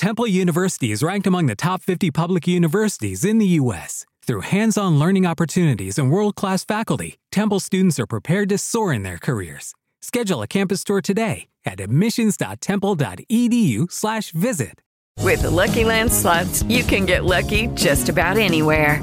Temple University is ranked among the top 50 public universities in the U.S. Through hands on learning opportunities and world class faculty, Temple students are prepared to soar in their careers. Schedule a campus tour today at admissions.temple.edu/slash visit. With the Lucky Land slots, you can get lucky just about anywhere.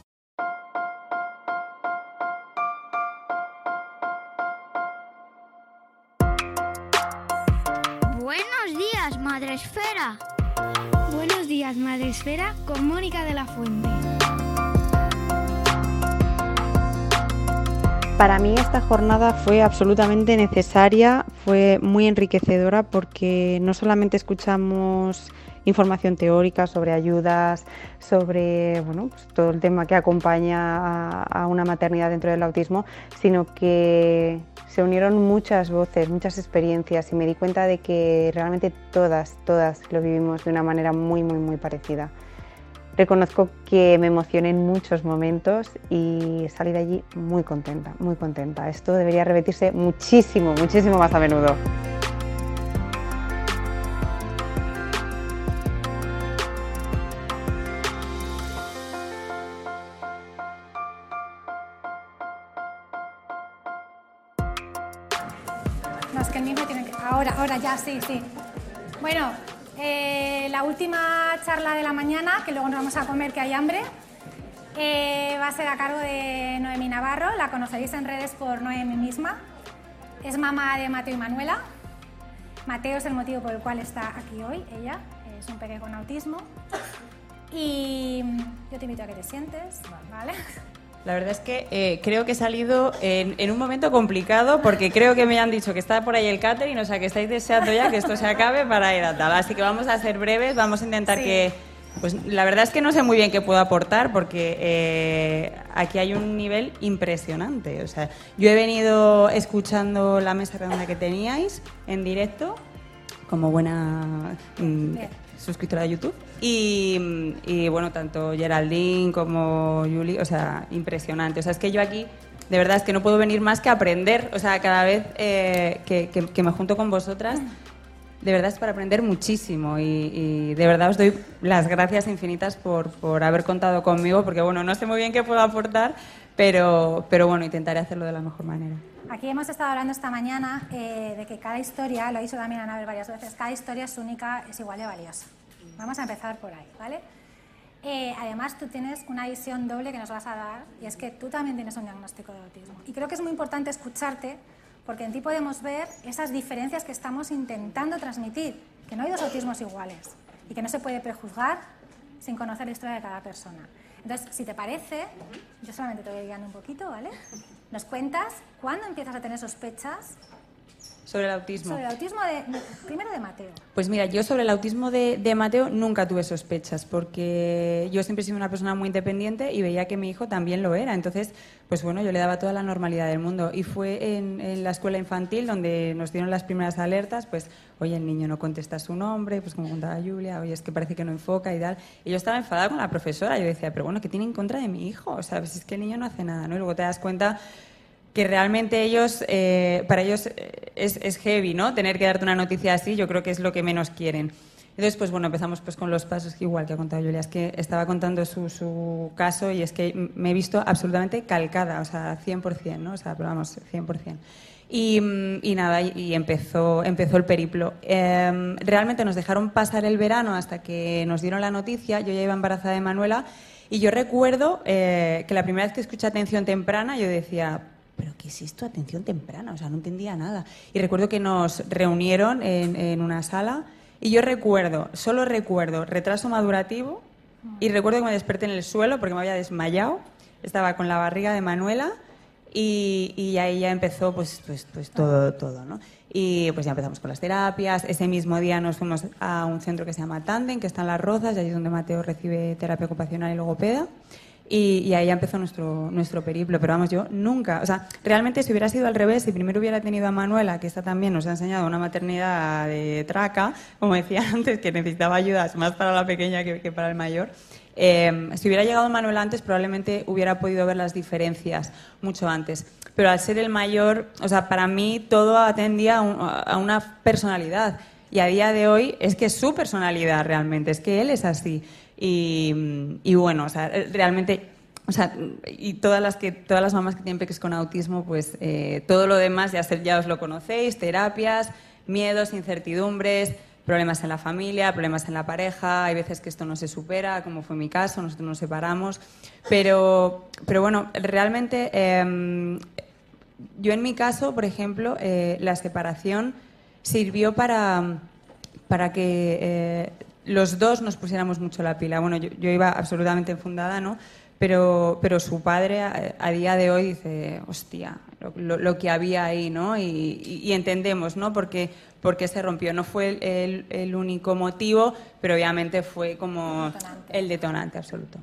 Buenos días, Madre Esfera, con Mónica de la Fuente. Para mí esta jornada fue absolutamente necesaria, fue muy enriquecedora porque no solamente escuchamos información teórica sobre ayudas, sobre bueno, pues todo el tema que acompaña a, a una maternidad dentro del autismo, sino que se unieron muchas voces, muchas experiencias y me di cuenta de que realmente todas, todas lo vivimos de una manera muy, muy, muy parecida. Reconozco que me emocioné en muchos momentos y salí de allí muy contenta, muy contenta. Esto debería repetirse muchísimo, muchísimo más a menudo. Es que el mismo tiene que... Ahora, ahora ya, sí, sí. Bueno, eh, la última charla de la mañana, que luego nos vamos a comer que hay hambre, eh, va a ser a cargo de Noemi Navarro. La conoceréis en redes por Noemi misma. Es mamá de Mateo y Manuela. Mateo es el motivo por el cual está aquí hoy, ella. Es un pequeño con autismo. Y yo te invito a que te sientes, ¿vale? La verdad es que eh, creo que he salido en, en un momento complicado porque creo que me han dicho que está por ahí el catering, o sea que estáis deseando ya que esto se acabe para ir a tal. Así que vamos a ser breves, vamos a intentar Sí. que... Pues la verdad es que no sé muy bien qué puedo aportar porque eh, aquí hay un nivel impresionante. O sea, yo he venido escuchando la mesa redonda que teníais en directo como buena mm, suscriptora de YouTube. Y, y, bueno, tanto Geraldine como Julie, o sea, impresionante. O sea, es que yo aquí, de verdad, es que no puedo venir más que aprender. O sea, cada vez eh, que, que- que me junto con vosotras, de verdad es para aprender muchísimo. Y, y de verdad os doy las gracias infinitas por, por haber contado conmigo, porque bueno, no sé muy bien qué puedo aportar, pero, pero bueno, intentaré hacerlo de la mejor manera. Aquí hemos estado hablando esta mañana eh, de que cada historia, lo ha dicho también Anabel varias veces, cada historia es única, es igual de valiosa. Vamos a empezar por ahí, ¿vale? Eh, además, tú tienes una visión doble que nos vas a dar y es que tú también tienes un diagnóstico de autismo. Y creo que es muy importante escucharte porque en ti podemos ver esas diferencias que estamos intentando transmitir, que no hay dos autismos iguales y que no se puede prejuzgar sin conocer la historia de cada persona. Entonces, si te parece, yo solamente te voy guiando un poquito, ¿vale? Nos cuentas cuándo empiezas a tener sospechas Sobre el autismo. sobre el autismo de, primero de Mateo. Pues mira, yo sobre el autismo de, de Mateo nunca tuve sospechas, porque yo siempre he sido una persona muy independiente y veía que mi hijo también lo era. Entonces, pues bueno, yo le daba toda la normalidad del mundo. Y fue en, en la escuela infantil donde nos dieron las primeras alertas, pues, oye, el niño no contesta su nombre, pues como contaba Julia, oye, es que parece que no enfoca y tal. Y yo estaba enfadada con la profesora. Yo decía, pero bueno, ¿qué tiene en contra de mi hijo? O sea, pues es que el niño no hace nada, ¿no? Y luego te das cuenta que realmente ellos, eh, para ellos eh, es, es heavy, ¿no? Tener que darte una noticia así, yo creo que es lo que menos quieren. Entonces, pues bueno, empezamos pues con los pasos, igual que ha contado Julia, es que estaba contando su, su caso y es que me he visto absolutamente calcada, o sea, 100%, ¿no? O sea, pero vamos, 100%. Y, mm, y nada, y empezó, empezó el periplo. Eh, realmente nos dejaron pasar el verano hasta que nos dieron la noticia, yo ya iba embarazada de Manuela, y yo recuerdo eh, que la primera vez que escuché atención temprana, yo decía, ¿pero qué es esto? Atención temprana, o sea, no entendía nada. Y recuerdo que nos reunieron en, en una sala y yo recuerdo, solo recuerdo retraso madurativo y recuerdo que me desperté en el suelo porque me había desmayado, estaba con la barriga de Manuela y, y ahí ya empezó pues, pues, pues todo, todo, ¿no? Y pues ya empezamos con las terapias. Ese mismo día nos fuimos a un centro que se llama Tandem, que está en Las Rozas, y allí es donde Mateo recibe terapia ocupacional y logopeda. Y, ahí empezó nuestro, nuestro periplo. Pero vamos, yo nunca, o sea, realmente si hubiera sido al revés, si primero hubiera tenido a Manuela, que esta también nos ha enseñado una maternidad de traca, como decía antes, que necesitaba ayudas más para la pequeña que, para el mayor, eh, si hubiera llegado Manuel antes, probablemente hubiera podido ver las diferencias mucho antes. Pero al ser el mayor, o sea, para mí todo atendía a, una personalidad. Y a día de hoy es que es su personalidad realmente, es que él es así. Y, bueno, o sea, realmente o sea, y todas las, que, todas las mamás que tienen peques con autismo, pues eh, todo lo demás ya, os lo conocéis, terapias, miedos, incertidumbres, problemas en la familia, problemas en la pareja, hay veces que esto no se supera, como fue mi caso, nosotros nos separamos, pero, pero bueno, realmente em, yo en mi caso, por ejemplo, eh, la separación sirvió para, para que eh, los dos nos pusiéramos mucho la pila. Bueno, yo, iba absolutamente enfundada, ¿no? Pero, pero su padre a, día de hoy dice, hostia, lo, que había ahí, ¿no? Y, entendemos, ¿no? Porque, porque se rompió. No fue el, único motivo, pero obviamente fue como el detonante, absoluto.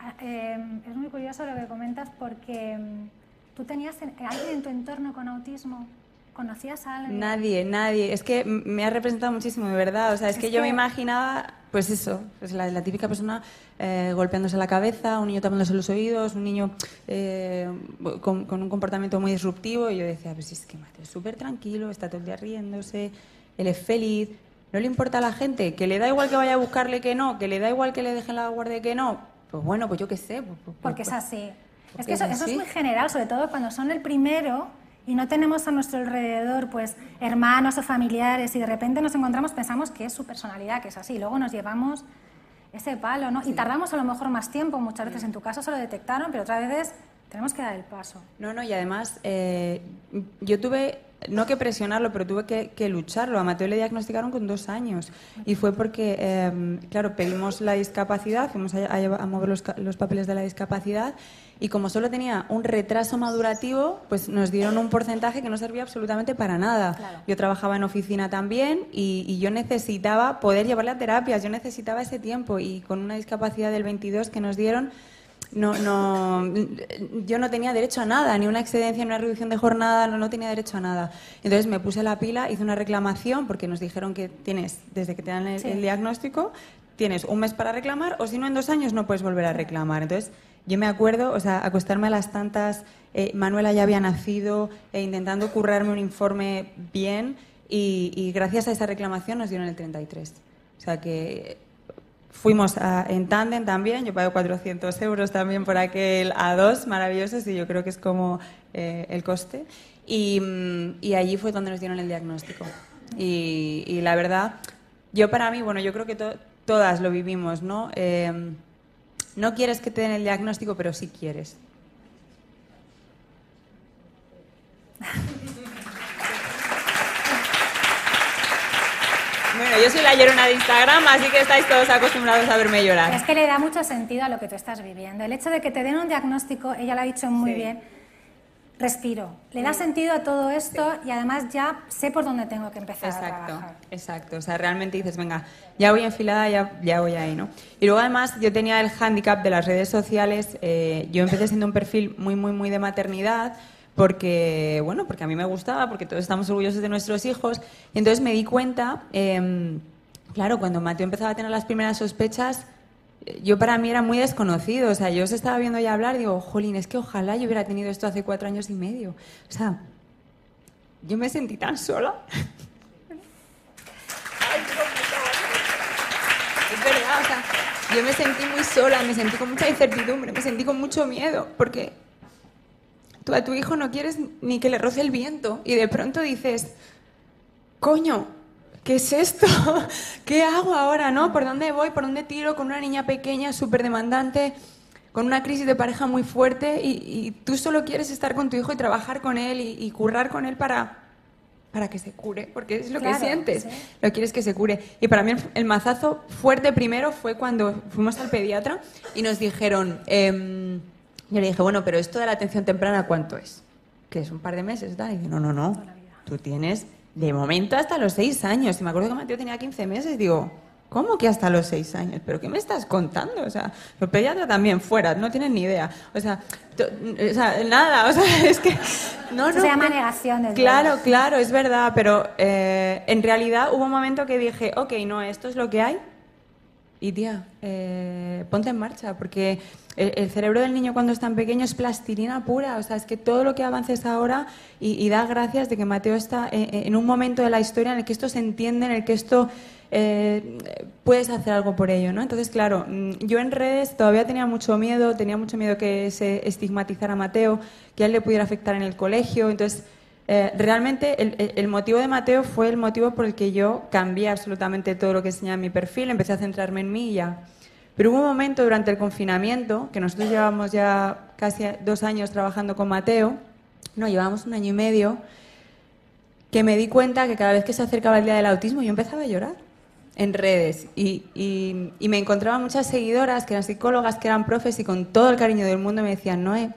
Ah, em, es muy curioso lo que comentas porque em, tú tenías alguien en tu entorno con autismo ¿Conocías a alguien? Nadie, nadie. Es que me ha representado muchísimo, de verdad. O sea, es, que, yo me imaginaba, pues eso, pues la, típica persona eh, golpeándose la cabeza, un niño tapándose los oídos, un niño eh, con, un comportamiento muy disruptivo. Y yo decía, pues es que Mateo es súper tranquilo, está todo el día riéndose, él es feliz, no le importa a la gente, que le da igual que vaya a buscarle que no, que le da igual que le dejen la guardia que no. Pues bueno, pues yo qué sé. Pues, pues, porque es pues, así. Es que eso, eso es muy general, sobre todo cuando son el primero y no tenemos a nuestro alrededor pues hermanos o familiares y de repente nos encontramos, pensamos que es su personalidad, que es así, y luego nos llevamos ese palo, ¿no? Y tardamos a lo mejor más tiempo, muchas veces en tu caso se lo detectaron, pero otras veces tenemos que dar el paso. No, no, y además eh, yo tuve, no que presionarlo, pero tuve que, lucharlo. A Mateo le diagnosticaron con dos años y fue porque, em, claro, pedimos la discapacidad, fuimos a, mover los, los papeles de la discapacidad y como solo tenía un retraso madurativo, pues nos dieron un porcentaje que no servía absolutamente para nada. Yo trabajaba en oficina también y, yo necesitaba poder llevarle a terapias, yo necesitaba ese tiempo y con una discapacidad del 22 que nos dieron, no, no, yo no tenía derecho a nada, ni una excedencia, ni una reducción de jornada, no, no tenía derecho a nada. Entonces me puse la pila, hice una reclamación porque nos dijeron que tienes, desde que te dan el diagnóstico, tienes un mes para reclamar o si no en dos años no puedes volver a reclamar. Entonces yo me acuerdo, o sea, acostarme a las tantas, eh, Manuela ya había nacido, e intentando currarme un informe bien, y, gracias a esa reclamación nos dieron el 33. O sea que fuimos en tándem también, yo pago 400 euros también por aquel A2, maravillosos, y yo creo que es como eh, el coste. Y, allí fue donde nos dieron el diagnóstico. Y, la verdad, yo para mí, bueno, yo creo que todas lo vivimos, ¿no? Eh, no quieres que te den el diagnóstico, pero sí quieres. Bueno, yo soy la llorona de Instagram, así que estáis todos acostumbrados a verme llorar. Es que le da mucho sentido a lo que tú estás viviendo. El hecho de que te den un diagnóstico, ella lo ha dicho muy bien, respiro. Le da sentido a todo esto y además ya sé por dónde tengo que empezar exacto, a trabajar. Exacto, o sea, realmente dices, venga, ya voy enfilada, ya, ya voy ahí, ¿no? Y luego además yo tenía el hándicap de las redes sociales, eh, yo empecé siendo un perfil muy, muy, muy de maternidad, porque, bueno, porque a mí me gustaba, porque todos estamos orgullosos de nuestros hijos, y entonces me di cuenta, em, claro, cuando Mateo empezaba a tener las primeras sospechas, yo para mí era muy desconocido. O sea, yo os estaba viendo ya hablar y digo, jolín, es que ojalá yo hubiera tenido esto hace cuatro años y medio. O sea, yo me sentí tan sola. es verdad, o sea, yo me sentí muy sola, me sentí con mucha incertidumbre, me sentí con mucho miedo, porque tú a tu hijo no quieres ni que le roce el viento y de pronto dices, coño, ¿qué es esto? ¿Qué hago ahora, no? ¿Por dónde voy? ¿Por dónde tiro con una niña pequeña, súper demandante, con una crisis de pareja muy fuerte y, tú solo quieres estar con tu hijo y trabajar con él y, currar con él para, para que se cure, porque es lo que sientes, lo quieres que se cure. Y para mí el, mazazo fuerte primero fue cuando fuimos al pediatra y nos dijeron, em, yo le dije, bueno, pero esto de la atención temprana, ¿cuánto es? Que es un par de meses, Y dice, no, no, no, tú tienes de momento hasta los seis años. Y me acuerdo que Mateo tenía 15 meses. Digo, ¿Cómo que hasta los seis años? ¿Pero qué me estás contando? O sea, el pediatra también fuera, no tienen ni idea. O sea, o sea nada, o sea, es que... No, no, se llama negación. Claro, claro, es verdad, pero eh, en realidad hubo un momento que dije, ok, no, esto es lo que hay, y tía, eh, ponte en marcha, porque el, cerebro del niño cuando es tan pequeño es plastilina pura, o sea, es que todo lo que avances ahora y, da gracias de que Mateo está en, un momento de la historia en el que esto se entiende, en el que esto eh, puedes hacer algo por ello, ¿no? Entonces, claro, mm, yo en redes todavía tenía mucho miedo, tenía mucho miedo que se estigmatizara a Mateo, que él le pudiera afectar en el colegio, entonces eh, realmente el, motivo de Mateo fue el motivo por el que yo cambié absolutamente todo lo que enseñaba en mi perfil, empecé a centrarme en mí ya. Pero hubo un momento durante el confinamiento, que nosotros llevábamos ya casi dos años trabajando con Mateo, no, llevábamos un año y medio, que me di cuenta que cada vez que se acercaba el día del autismo yo empezaba a llorar en redes y, me encontraba muchas seguidoras que eran psicólogas, que eran profes y con todo el cariño del mundo me decían, Noé,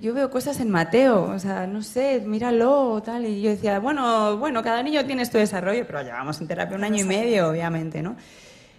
yo veo cosas en Mateo, o sea, no sé, míralo, tal. Y yo decía, bueno, bueno, cada niño tiene su desarrollo, pero llevamos en terapia un año y medio, obviamente, ¿no?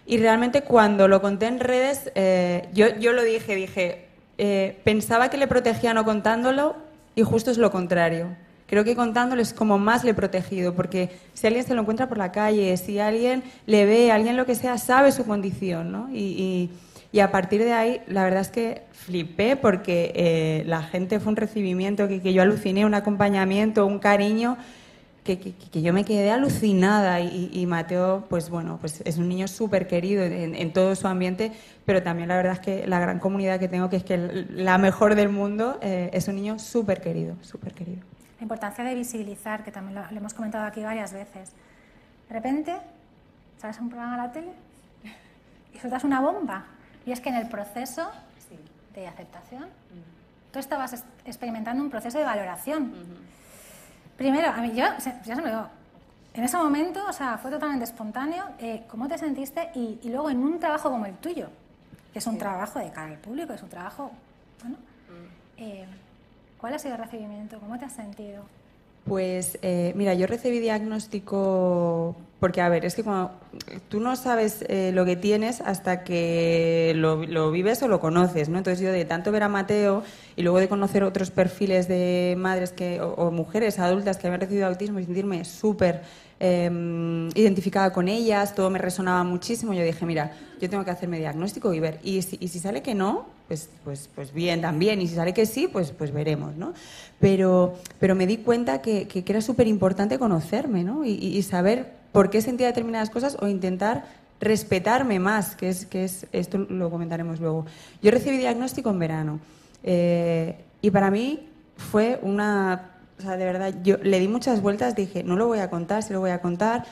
Y realmente cuando lo conté en redes, eh, yo, yo lo dije, dije, eh, pensaba que le protegía no contándolo y justo es lo contrario. Creo que contándolo es como más le he protegido, porque si alguien se lo encuentra por la calle, si alguien le ve, alguien lo que sea, sabe su condición, ¿no? y y a partir de ahí, la verdad es que flipé porque eh, la gente fue un recibimiento que, que, yo aluciné, un acompañamiento, un cariño, que, que, yo me quedé alucinada. Y, Mateo, pues bueno, pues es un niño súper querido en, todo su ambiente, pero también la verdad es que la gran comunidad que tengo, que es que la mejor del mundo, eh, es un niño súper querido, súper querido. La importancia de visibilizar, que también lo, hemos comentado aquí varias veces. De repente, sales a un programa a la tele y sueltas una bomba y es que en el proceso de aceptación, tú estabas experimentando un proceso de valoración. Primero, a mí yo, ya se me digo, en ese momento, o sea, fue totalmente espontáneo. Eh, ¿Cómo te sentiste? Y, luego en un trabajo como el tuyo, que es un trabajo de cara al público, es un trabajo, bueno, eh, ¿cuál ha sido el recibimiento? ¿Cómo te has sentido? Pues eh, mira, yo recibí diagnóstico porque, a ver, es que cuando tú no sabes eh, lo que tienes hasta que lo, vives o lo conoces, ¿no? Entonces yo de tanto ver a Mateo y luego de conocer otros perfiles de madres que, o, mujeres adultas que habían recibido autismo y sentirme súper em, identificada con ellas, todo me resonaba muchísimo, yo dije, mira, yo tengo que hacerme diagnóstico y ver. Y si, y si sale que no, pues, pues, pues bien también. Y si sale que sí, pues, pues veremos, ¿no? Pero, pero me di cuenta que, que, era súper importante conocerme, ¿no? Y, saber por qué sentía determinadas cosas o intentar respetarme más, que es, que es esto lo comentaremos luego. Yo recibí diagnóstico en verano eh, y para mí fue una, o sea, de verdad, yo le di muchas vueltas, dije, no lo voy a contar, si lo voy a contar,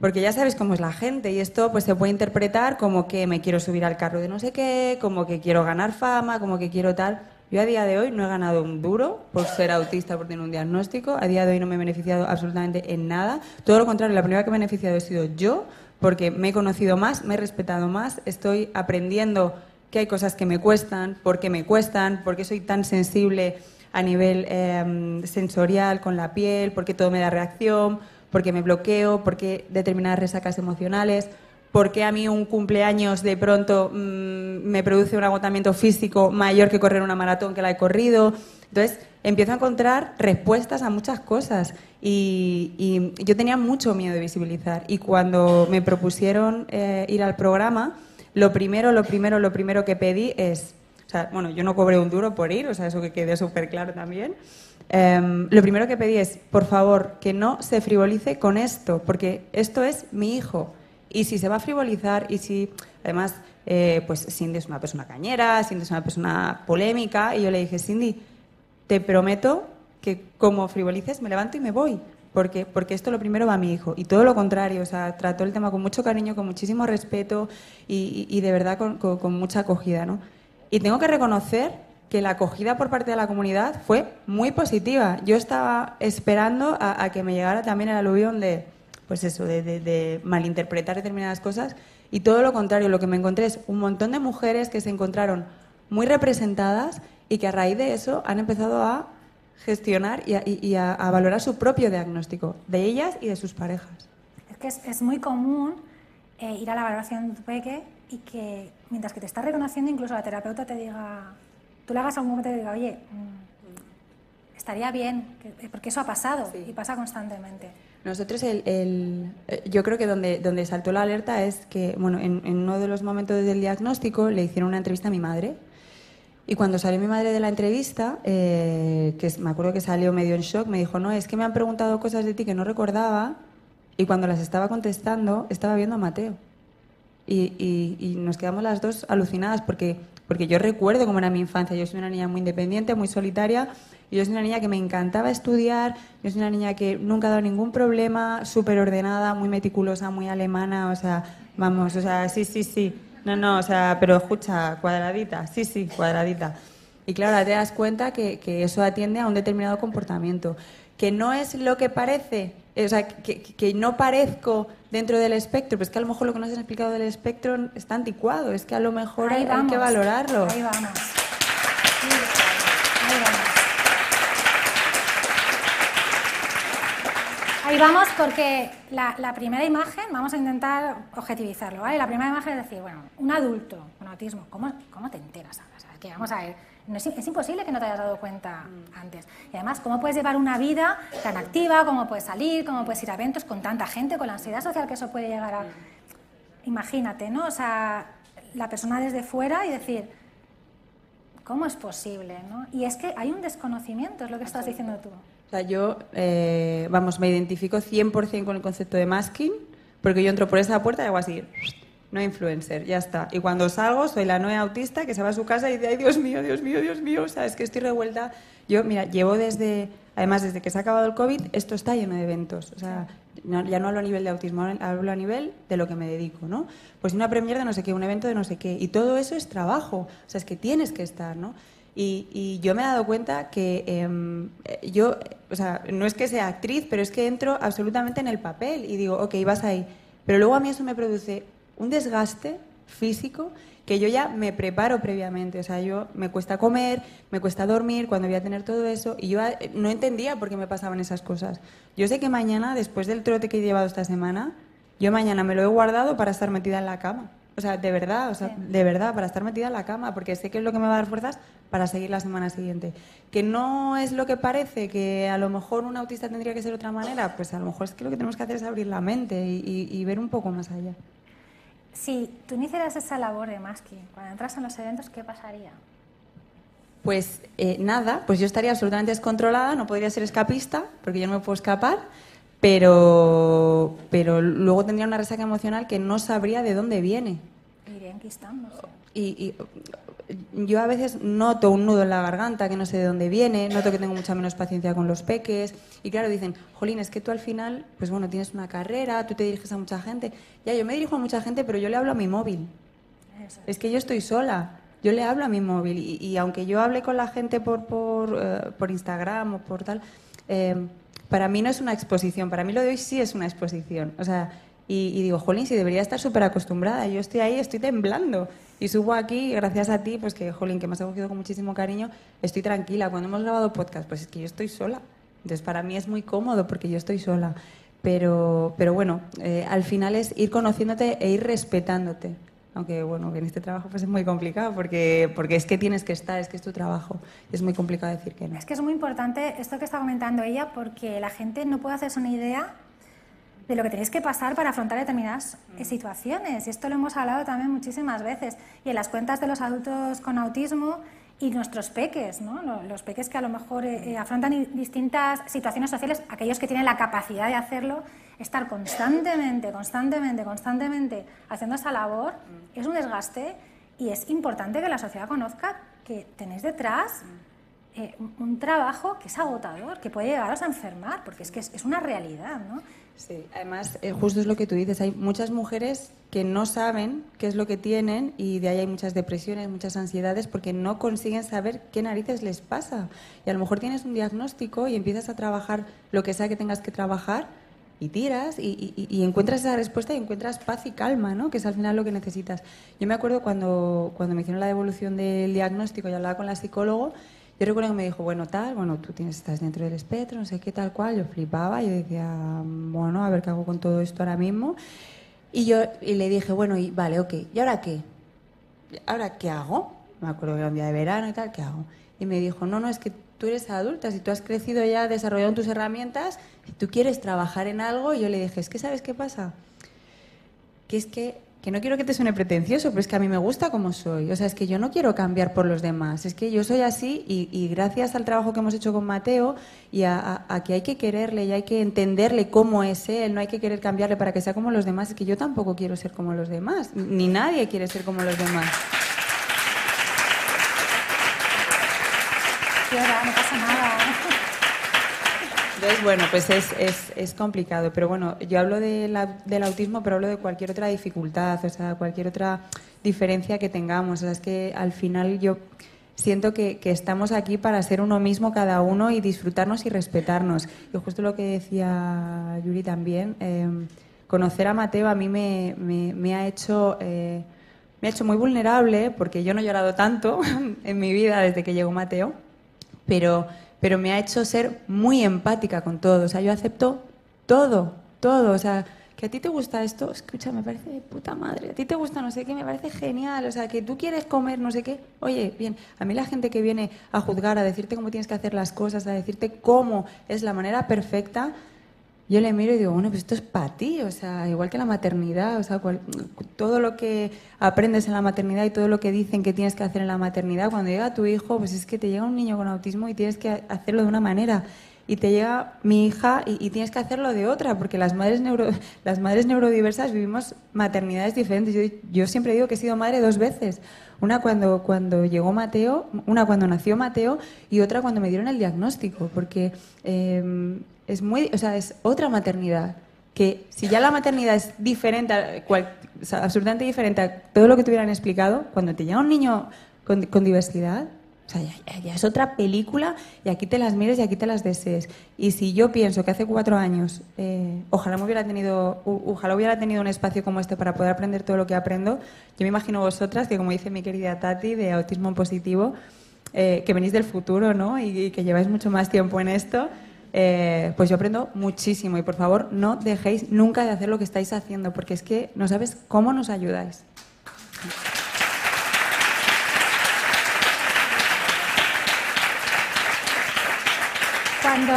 porque ya sabes cómo es la gente y esto pues se puede interpretar como que me quiero subir al carro de no sé qué, como que quiero ganar fama, como que quiero tal. Yo a día de hoy no he ganado un duro por ser autista, por tener un diagnóstico. A día de hoy no me he beneficiado absolutamente en nada. Todo lo contrario, la primera que me he beneficiado he sido yo, porque me he conocido más, me he respetado más, estoy aprendiendo que hay cosas que me cuestan, por qué me cuestan, por qué soy tan sensible a nivel em, sensorial con la piel, por qué todo me da reacción, porque me bloqueo, porque determinadas resacas emocionales, porque a mí un cumpleaños de pronto mm, me produce un agotamiento físico mayor que correr una maratón que la he corrido. Entonces, empiezo a encontrar respuestas a muchas cosas y, yo tenía mucho miedo de visibilizar. Y cuando me propusieron eh, ir al programa, lo primero, lo primero, lo primero que pedí es, bueno, yo no cobré un duro por ir, o sea, eso que quede súper claro también. Em, lo primero que pedí es, por favor, que no se frivolice con esto, porque esto es mi hijo. Y si se va a frivolizar y si, además, eh, pues Cindy es una persona cañera, Cindy es una persona polémica, y yo le dije, Cindy, te prometo que como frivolices me levanto y me voy, porque, porque esto lo primero va a mi hijo. Y todo lo contrario, o sea, trató el tema con mucho cariño, con muchísimo respeto y, de verdad con, con mucha acogida, ¿no? Y tengo que reconocer que la acogida por parte de la comunidad fue muy positiva. Yo estaba esperando a, que me llegara también el aluvión de, pues eso, de, malinterpretar determinadas cosas y todo lo contrario, lo que me encontré es un montón de mujeres que se encontraron muy representadas y que a raíz de eso han empezado a gestionar y a, valorar su propio diagnóstico, de ellas y de sus parejas. Es que es, muy común eh, ir a la valoración de tu peque y que mientras que te está reconociendo, incluso la terapeuta te diga, tú le hagas algún momento y te diga, oye, mm, estaría bien, que- porque eso ha pasado y pasa constantemente. Nosotros, el, el- eh, yo creo que donde, donde saltó la alerta es que, bueno, en, en uno de los momentos del diagnóstico le hicieron una entrevista a mi madre. Y cuando salió mi madre de la entrevista, eh, que me acuerdo que salió medio en shock, me dijo, no, es que me han preguntado cosas de ti que no recordaba y cuando las estaba contestando estaba viendo a Mateo. Y, y- y nos quedamos las dos alucinadas porque, porque yo recuerdo cómo era mi infancia. Yo soy una niña muy independiente, muy solitaria. Y yo soy una niña que me encantaba estudiar. Yo soy una niña que nunca ha dado ningún problema, súper ordenada, muy meticulosa, muy alemana. O sea, vamos, o sea, sí, sí, sí. No, no, o sea, pero escucha, cuadradita, sí, sí, cuadradita. Y claro, te das cuenta que, que eso atiende a un determinado comportamiento. Que no es lo que parece, o sea, que, no parezco dentro del espectro, pero es que a lo mejor lo que nos han explicado del espectro está anticuado, es que a lo mejor hay, que valorarlo. Ahí vamos. Ahí vamos. Ahí vamos porque la, la primera imagen, vamos a intentar objetivizarlo, ¿vale? La primera imagen es decir, bueno, un adulto con autismo, ¿cómo, cómo te enteras ahora? O sea, que vamos a ver, no es, es imposible que no te hayas dado cuenta antes. Y además, ¿cómo puedes llevar una vida tan activa? ¿Cómo puedes salir? ¿Cómo puedes ir a eventos con tanta gente? Con la ansiedad social que eso puede llegar a... Imagínate, ¿no? O sea, la persona desde fuera y decir, ¿cómo es posible? ¿no? Y es que hay un desconocimiento, es lo que estás diciendo tú. O sea, yo, eh, vamos, me identifico 100% con el concepto de masking, porque yo entro por esa puerta y hago así, no influencer, ya está. Y cuando salgo, soy la nueva autista que se va a su casa y dice, ay, Dios mío, Dios mío, Dios mío, o sea, es que estoy revuelta. Yo, mira, llevo desde, además, desde que se ha acabado el COVID, esto está lleno de eventos. O sea, ya no hablo a nivel de autismo, hablo a nivel de lo que me dedico, ¿no? Pues una premier de no sé qué, un evento de no sé qué, y todo eso es trabajo, o sea, es que tienes que estar, ¿no? Y, y yo me he dado cuenta que em, eh, yo, o sea, no es que sea actriz, pero es que entro absolutamente en el papel y digo, ok, vas ahí. Pero luego a mí eso me produce un desgaste físico que yo ya me preparo previamente. O sea, yo me cuesta comer, me cuesta dormir cuando voy a tener todo eso y yo eh, no entendía por qué me pasaban esas cosas. Yo sé que mañana, después del trote que he llevado esta semana, yo mañana me lo he guardado para estar metida en la cama. O sea, de verdad, o sea, de verdad, para estar metida en la cama, porque sé que es lo que me va a dar fuerzas para seguir la semana siguiente. Que no es lo que parece, que a lo mejor un autista tendría que ser de otra manera, pues a lo mejor es que lo que tenemos que hacer es abrir la mente y, y- y ver un poco más allá. Si tú no hicieras esa labor de masking, cuando entras en los eventos, ¿qué pasaría? Pues eh, nada, pues yo estaría absolutamente descontrolada, no podría ser escapista, porque yo no me puedo escapar, pero, pero luego tendría una resaca emocional que no sabría de dónde viene. Iré enquistándose. Y, y yo a veces noto un nudo en la garganta que no sé de dónde viene, noto que tengo mucha menos paciencia con los peques. Y claro, dicen, Jolín, es que tú al final, pues bueno, tienes una carrera, tú te diriges a mucha gente. Ya, yo me dirijo a mucha gente, pero yo le hablo a mi móvil. Es que yo estoy sola. Yo le hablo a mi móvil y, y aunque yo hable con la gente por, por, eh, por Instagram o por tal, eh, para mí no es una exposición. Para mí lo de hoy sí es una exposición. O sea, y, y digo, jolín, si debería estar súper acostumbrada. Yo estoy ahí, estoy temblando. Y subo aquí, gracias a ti, pues que, jolín, que me has acogido con muchísimo cariño, estoy tranquila. Cuando hemos grabado podcast, pues es que yo estoy sola. Entonces, para mí es muy cómodo porque yo estoy sola. Pero, pero bueno, eh, al final es ir conociéndote e ir respetándote. Aunque bueno, que en este trabajo pues es muy complicado porque, porque es que tienes que estar, es que es tu trabajo. Es muy complicado decir que no. Es que es muy importante esto que está comentando ella porque la gente no puede hacerse una idea de lo que tenéis que pasar para afrontar determinadas eh, situaciones. Y esto lo hemos hablado también muchísimas veces. Y en las cuentas de los adultos con autismo y nuestros peques, ¿no? Lo- los peques que a lo mejor eh, eh, afrontan distintas situaciones sociales, aquellos que tienen la capacidad de hacerlo, estar constantemente, constantemente, constantemente haciendo esa labor es un desgaste y es importante que la sociedad conozca que tenéis detrás eh, un, trabajo que es agotador, que puede llegaros a enfermar, porque es que es, es una realidad, ¿no? Sí, además, eh, justo es lo que tú dices, hay muchas mujeres que no saben qué es lo que tienen y de ahí hay muchas depresiones, muchas ansiedades porque no consiguen saber qué narices les pasa. Y a lo mejor tienes un diagnóstico y empiezas a trabajar lo que sea que tengas que trabajar y tiras y, y- y encuentras esa respuesta y encuentras paz y calma, ¿no? que es al final lo que necesitas. Yo me acuerdo cuando, cuando me hicieron la devolución del diagnóstico y hablaba con la psicólogo, yo recuerdo que me dijo, bueno, tal, bueno, tú tienes, estás dentro del espectro, no sé qué, tal cual. Yo flipaba, yo decía, bueno, a ver qué hago con todo esto ahora mismo. Y yo y le dije, bueno, y vale, ok, ¿y ahora qué? ¿Ahora qué hago? Me acuerdo que era un día de verano y tal, ¿qué hago? Y me dijo, no, no, es que tú eres adulta, si tú has crecido ya, desarrollado tus herramientas, si tú quieres trabajar en algo, y yo le dije, es que ¿sabes qué pasa? Que es que que no quiero que te suene pretencioso, pero es que a mí me gusta como soy. O sea, es que yo no quiero cambiar por los demás. Es que yo soy así y, gracias al trabajo que hemos hecho con Mateo y a, que hay que quererle y hay que entenderle cómo es él, no hay que querer cambiarle para que sea como los demás, es que yo tampoco quiero ser como los demás, ni nadie quiere ser como los demás. no pasa nada. Entonces, bueno, pues es, es, es complicado. Pero bueno, yo hablo de la, del autismo, pero hablo de cualquier otra dificultad, o sea, cualquier otra diferencia que tengamos. O sea, es que al final yo siento que, que, estamos aquí para ser uno mismo cada uno y disfrutarnos y respetarnos. Y justo lo que decía Yuri también, em, conocer a Mateo a mí me, me, me ha hecho... Eh, me ha hecho muy vulnerable porque yo no he llorado tanto en mi vida desde que llegó Mateo, pero pero me ha hecho ser muy empática con todo. O sea, yo acepto todo, todo. O sea, que a ti te gusta esto, escucha, me parece de puta madre. A ti te gusta no sé qué, me parece genial. O sea, que tú quieres comer no sé qué. Oye, bien, a mí la gente que viene a juzgar, a decirte cómo tienes que hacer las cosas, a decirte cómo es la manera perfecta, yo le miro y digo, bueno, pues esto es para ti, o sea, igual que la maternidad, o sea, todo lo que aprendes en la maternidad y todo lo que dicen que tienes que hacer en la maternidad, cuando llega tu hijo, pues es que te llega un niño con autismo y tienes que hacerlo de una manera. Y te llega mi hija y, tienes que hacerlo de otra, porque las madres, neuro, las madres neurodiversas vivimos maternidades diferentes. Yo, yo siempre digo que he sido madre dos veces. Una cuando, cuando llegó Mateo, una cuando nació Mateo y otra cuando me dieron el diagnóstico, porque eh, es muy, o sea, es otra maternidad. Que si ya la maternidad es diferente, absolutamente diferente a todo lo que te hubieran explicado, cuando te llega un niño con, con diversidad, o sea, ya, es otra película y aquí te las mires y aquí te las desees. Y si yo pienso que hace cuatro años, eh, ojalá, me hubiera tenido, ojalá hubiera tenido un espacio como este para poder aprender todo lo que aprendo, yo me imagino vosotras, que como dice mi querida Tati, de autismo positivo, eh, que venís del futuro ¿no? y que lleváis mucho más tiempo en esto, eh, pues yo aprendo muchísimo y por favor no dejéis nunca de hacer lo que estáis haciendo porque es que no sabes cómo nos ayudáis. Cuando,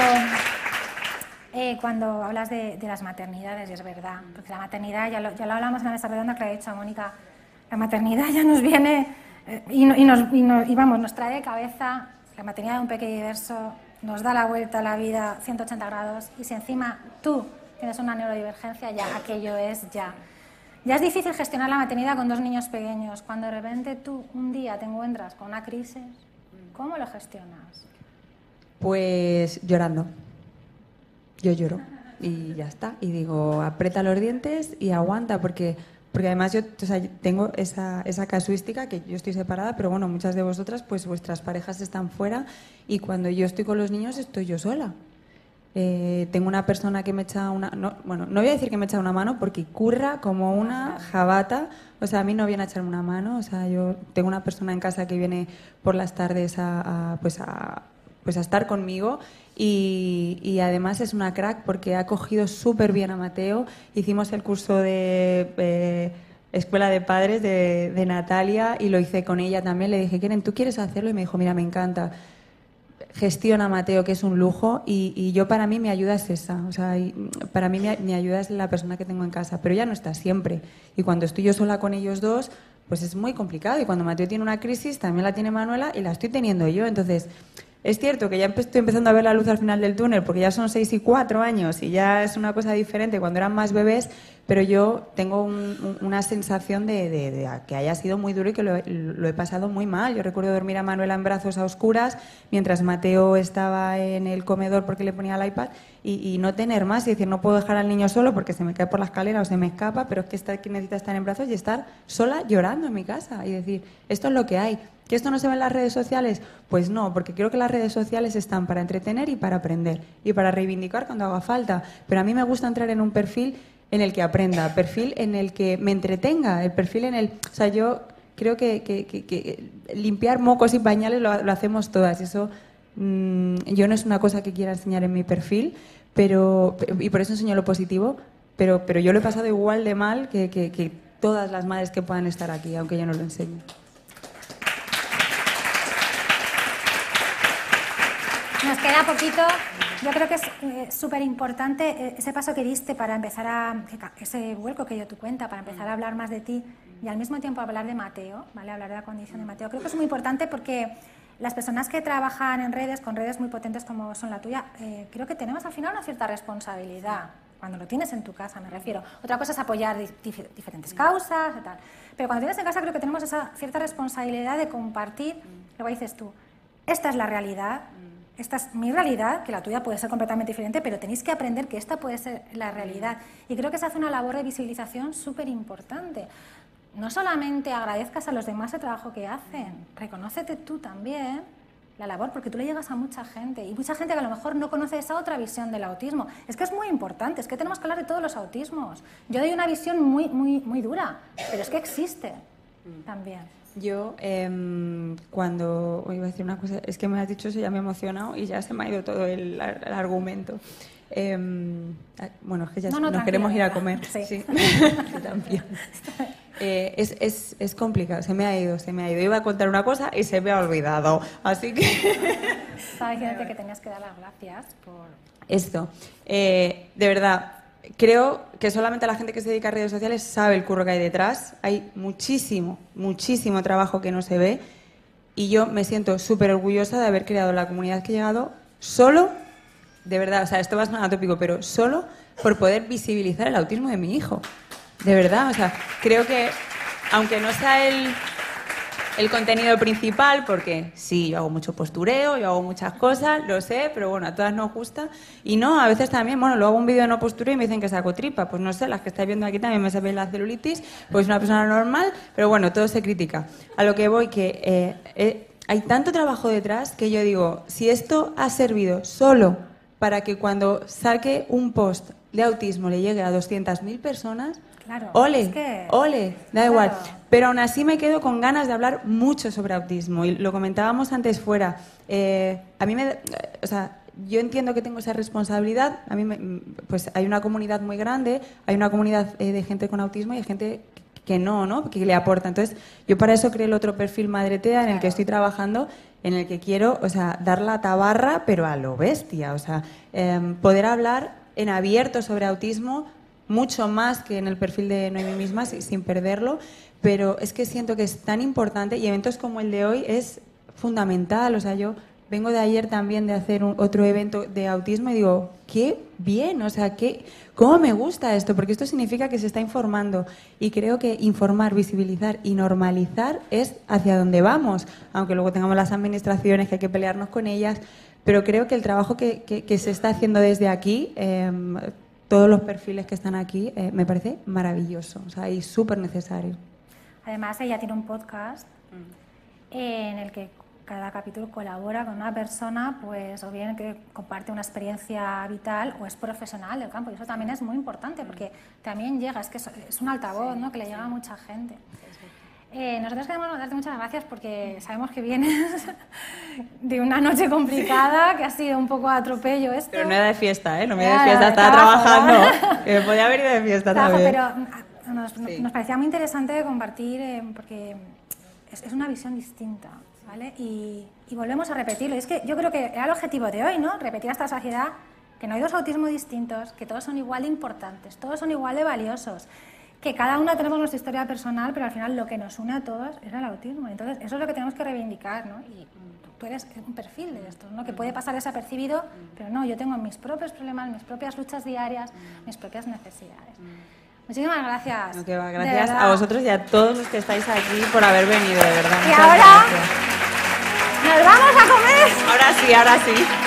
eh, cuando hablas de, las maternidades, y es verdad, porque la maternidad, ya lo, hablamos en la mesa redonda que le ha dicho a Mónica, la maternidad ya nos viene eh, y, nos, vamos, nos trae de cabeza la maternidad de un pequeño diverso, nos da la vuelta a la vida 180 grados y si encima tú tienes una neurodivergencia, ya aquello es ya. Ya es difícil gestionar la maternidad con dos niños pequeños. Cuando de repente tú un día te encuentras con una crisis, ¿cómo lo gestionas? Pues llorando. Yo lloro y ya está. Y digo, aprieta los dientes y aguanta porque porque además yo tengo esa, esa, casuística que yo estoy separada, pero bueno, muchas de vosotras, pues vuestras parejas están fuera y cuando yo estoy con los niños estoy yo sola. Eh, tengo una persona que me echa una... No, bueno, no voy a decir que me echa una mano porque curra como una jabata. O sea, a mí no viene a echarme una mano. O sea, yo tengo una persona en casa que viene por las tardes a, pues a, pues a estar conmigo y, además es una crack porque ha cogido súper bien a Mateo. Hicimos el curso de eh, Escuela de Padres de, Natalia y lo hice con ella también. Le dije, Keren, ¿tú quieres hacerlo? Y me dijo, mira, me encanta. Gestiona a Mateo, que es un lujo, y, y, yo para mí mi ayuda es esa. O sea, para mí mi, mi ayuda es la persona que tengo en casa, pero ella no está siempre. Y cuando estoy yo sola con ellos dos, pues es muy complicado. Y cuando Mateo tiene una crisis, también la tiene Manuela y la estoy teniendo yo. Entonces, es cierto que ya estoy empezando a ver la luz al final del túnel porque ya son seis y cuatro años y ya es una cosa diferente cuando eran más bebés, pero yo tengo una sensación de, que haya sido muy duro y que lo, he pasado muy mal. Yo recuerdo dormir a Manuela en brazos a oscuras mientras Mateo estaba en el comedor porque le ponía el iPad y, no tener más y decir no puedo dejar al niño solo porque se me cae por la escalera o se me escapa, pero es que, está, que necesita estar en brazos y estar sola llorando en mi casa y decir esto es lo que hay. ¿Que esto no se ve en las redes sociales? Pues no, porque creo que las redes sociales están para entretener y para aprender y para reivindicar cuando haga falta. Pero a mí me gusta entrar en un perfil en el que aprenda, perfil en el que me entretenga, el perfil en el... O sea, yo creo que, limpiar mocos y pañales lo, hacemos todas. Eso mm, yo no es una cosa que quiera enseñar en mi perfil, pero y por eso enseño lo positivo, pero, pero yo lo he pasado igual de mal que, que, que todas las madres que puedan estar aquí, aunque yo no lo enseñe. Nos queda poquito. Yo creo que es eh, súper importante eh, ese paso que diste para empezar a. ese vuelco que dio tu cuenta, para empezar a hablar más de ti y al mismo tiempo hablar de Mateo, ¿vale? Hablar de la condición de Mateo. Creo que es muy importante porque las personas que trabajan en redes, con redes muy potentes como son la tuya, eh, creo que tenemos al final una cierta responsabilidad. Cuando lo tienes en tu casa, me refiero. Otra cosa es apoyar di- dif- diferentes causas y tal. Pero cuando tienes en casa, creo que tenemos esa cierta responsabilidad de compartir que dices tú. Esta es la realidad, esta es mi realidad, que la tuya puede ser completamente diferente, pero tenéis que aprender que esta puede ser la realidad. Y creo que se hace una labor de visibilización súper importante. No solamente agradezcas a los demás el trabajo que hacen, reconócete tú también la labor, porque tú le llegas a mucha gente y mucha gente que a lo mejor no conoce esa otra visión del autismo. Es que es muy importante, es que tenemos que hablar de todos los autismos. Yo doy una visión muy, muy, muy dura, pero es que existe también. Yo, em, cuando iba a decir una cosa, es que me has dicho eso, ya me he emocionado y ya se me ha ido todo el, ar- el argumento. Em, ah, bueno, es que ya No, se- no, nos queremos ir a comer. Sí. También. Eh, es, es, es complicado, se me ha ido, se me ha ido. Iba a contar una cosa y se me ha olvidado. Así que. Estaba diciéndote que tenías que dar las gracias por... Esto. Eh, de verdad, creo que solamente la gente que se dedica a redes sociales sabe el curro que hay detrás. Hay muchísimo, muchísimo trabajo que no se ve. Y yo me siento súper orgullosa de haber creado la comunidad que he llegado solo, de verdad, o sea, esto va a sonar atópico, pero solo por poder visibilizar el autismo de mi hijo. De verdad, o sea, creo que aunque no sea el, el contenido principal, porque sí, yo hago mucho postureo, yo hago muchas cosas, lo sé, pero bueno, a todas nos gusta. Y no, a veces también, bueno, luego hago un vídeo de no postureo y me dicen que saco tripa. Pues no sé, las que estáis viendo aquí también me sabéis la celulitis, pues una persona normal, pero bueno, todo se critica. A lo que voy, que eh, eh, hay tanto trabajo detrás que yo digo, si esto ha servido solo para que cuando saque un post de autismo le llegue a 200.000 personas, Claro, ole, es que- ole, da Claro. igual. Pero aún así me quedo con ganas de hablar mucho sobre autismo. Y lo comentábamos antes fuera. Eh, a mí me. da- O sea, yo entiendo que tengo esa responsabilidad. A mí, me- pues hay una comunidad muy grande, hay una comunidad eh, de gente con autismo y hay gente que no, ¿no? Que le aporta. Entonces, yo para eso creé el otro perfil Madretea en el que estoy trabajando, en el que quiero, o sea, dar la tabarra, pero a lo bestia. O sea, em, poder hablar en abierto sobre autismo mucho más que en el perfil de Noemi misma, si- sin perderlo, pero es que siento que es tan importante y eventos como el de hoy es fundamental. O sea, yo vengo de ayer también de hacer un- otro evento de autismo y digo, qué bien, o sea, qué, cómo me gusta esto, porque esto significa que se está informando y creo que informar, visibilizar y normalizar es hacia donde vamos, aunque luego tengamos las administraciones que hay que pelearnos con ellas, pero creo que el trabajo que, que- que se está haciendo desde aquí, em, todos los perfiles que están aquí, eh, me parece maravilloso, o sea, y súper necesario. Además, ella tiene un podcast eh, en el que cada capítulo colabora con una persona, pues, o bien que comparte una experiencia vital o es profesional del campo. Y eso también es muy importante porque también llega, es que es, es un altavoz ¿no? que le llega a mucha gente. Eh, nosotros queremos darte muchas gracias porque sabemos que vienes de una noche complicada, que ha sido un poco atropello esto. Pero no era de fiesta, ¿eh? No me Era de fiesta, estaba trabajando. Que me podía haber ido de fiesta Trabajo, también. pero mm, nos, nos parecía muy interesante compartir eh, porque es, es una visión distinta, ¿vale? Y, y volvemos a repetirlo. Y es que yo creo que era el objetivo de hoy, ¿no? Repetir a esta sociedad que no hay dos autismos distintos, que todos son igual de importantes, todos son igual de valiosos, que cada uno tenemos nuestra historia personal, pero al final lo que nos une a todos es el autismo. Entonces, eso es lo que tenemos que reivindicar, ¿no? Y tú eres un perfil de esto, ¿no? Que puede pasar desapercibido, pero no, yo tengo mis propios problemas, mis propias luchas diarias, mis propias necesidades. Muchísimas gracias. No, que va, gracias a vosotros y a todos los que estáis aquí por haber venido, de verdad. Y Muchas ahora- gracias. ¡Nos vamos a comer! Ahora sí, ahora sí.